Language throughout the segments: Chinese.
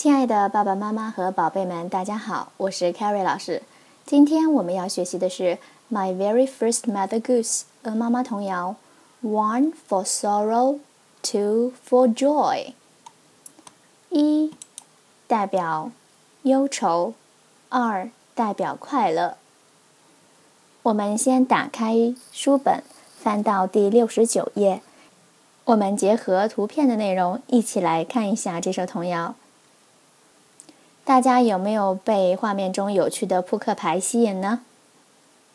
亲爱的爸爸妈妈和宝贝们，大家好，我是 Carrie 老师。今天我们要学习的是《My Very First Mother Goose》鹅妈妈童谣：One for sorrow, two for joy。一代表忧愁，二代表快乐。我们先打开书本，翻到第六十九页。我们结合图片的内容，一起来看一下这首童谣。大家有没有被画面中有趣的扑克牌吸引呢？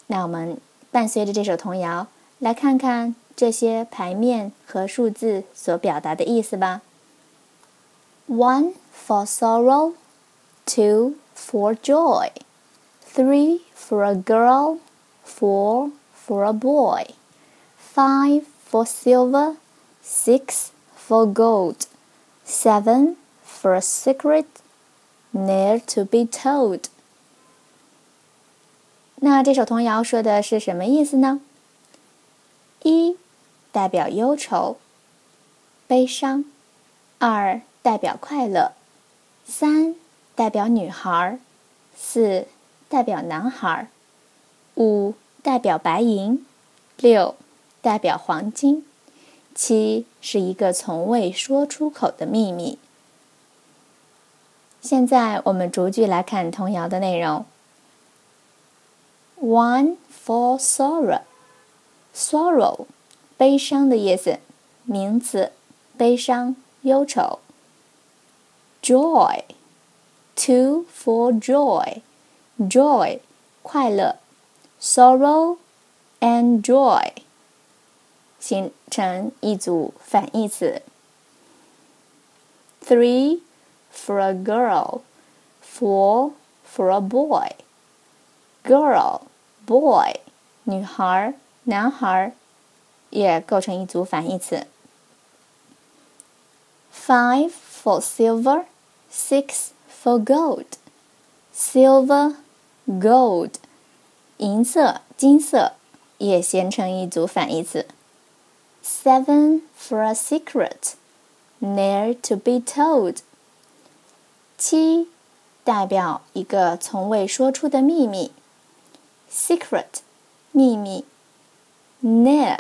那我们伴随着这首童谣，来看看这些牌面和数字所表达的意思吧。One for sorrow, two for joy, three for a girl, four for a boy, five for silver, six for gold, seven for a secret. Ne'er to be told。那这首童谣说的是什么意思呢？一代表忧愁、悲伤；二代表快乐；三代表女孩；四代表男孩；五代表白银；六代表黄金；七是一个从未说出口的秘密。现在我们逐句来看童谣的内容。One for sorrow，sorrow，悲伤的意思，名词，悲伤、忧愁。Joy，two for joy，joy，快乐。Sorrow and joy，形成一组反义词。Three。 for a girl, four for a boy. Girl, boy，女孩、男孩，也构成一组反义词。Five for silver, six for gold. Silver, gold，银色、金色，也形成一组反义词。Seven for a secret, ne'er to be told. 七代表一个从未说出的秘密，secret，秘密。near，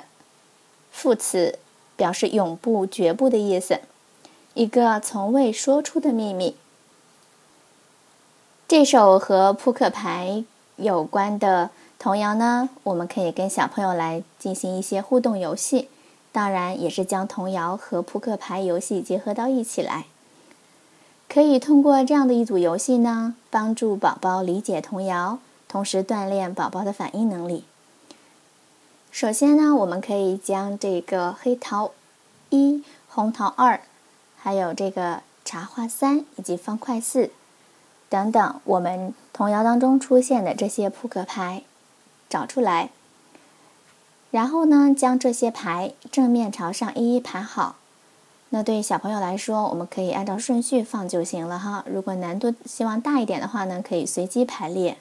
副词，表示永不、绝不的意思，一个从未说出的秘密。这首和扑克牌有关的童谣呢，我们可以跟小朋友来进行一些互动游戏，当然也是将童谣和扑克牌游戏结合到一起来。可以通过这样的一组游戏呢，帮助宝宝理解童谣，同时锻炼宝宝的反应能力。首先呢，我们可以将这个黑桃一、红桃二，还有这个茶花三以及方块四等等，我们童谣当中出现的这些扑克牌找出来，然后呢，将这些牌正面朝上一一排好。那对于小朋友来说，我们可以按照顺序放就行了哈。如果难度希望大一点的话呢，可以随机排列。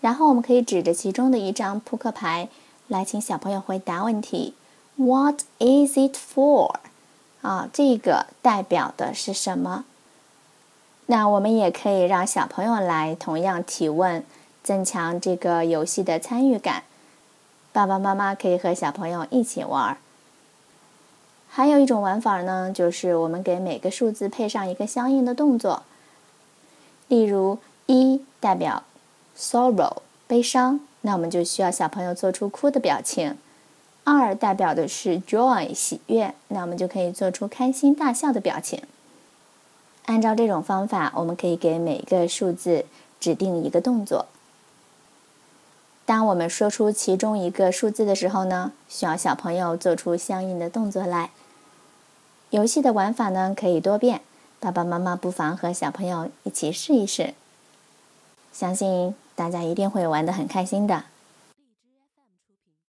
然后我们可以指着其中的一张扑克牌来请小朋友回答问题。What is it for？啊，这个代表的是什么？那我们也可以让小朋友来同样提问，增强这个游戏的参与感。爸爸妈妈可以和小朋友一起玩。还有一种玩法呢，就是我们给每个数字配上一个相应的动作。例如，一代表 sorrow 悲伤，那我们就需要小朋友做出哭的表情；二代表的是 joy 喜悦，那我们就可以做出开心大笑的表情。按照这种方法，我们可以给每个数字指定一个动作。当我们说出其中一个数字的时候呢，需要小朋友做出相应的动作来。游戏的玩法呢可以多变，爸爸妈妈不妨和小朋友一起试一试，相信大家一定会玩得很开心的。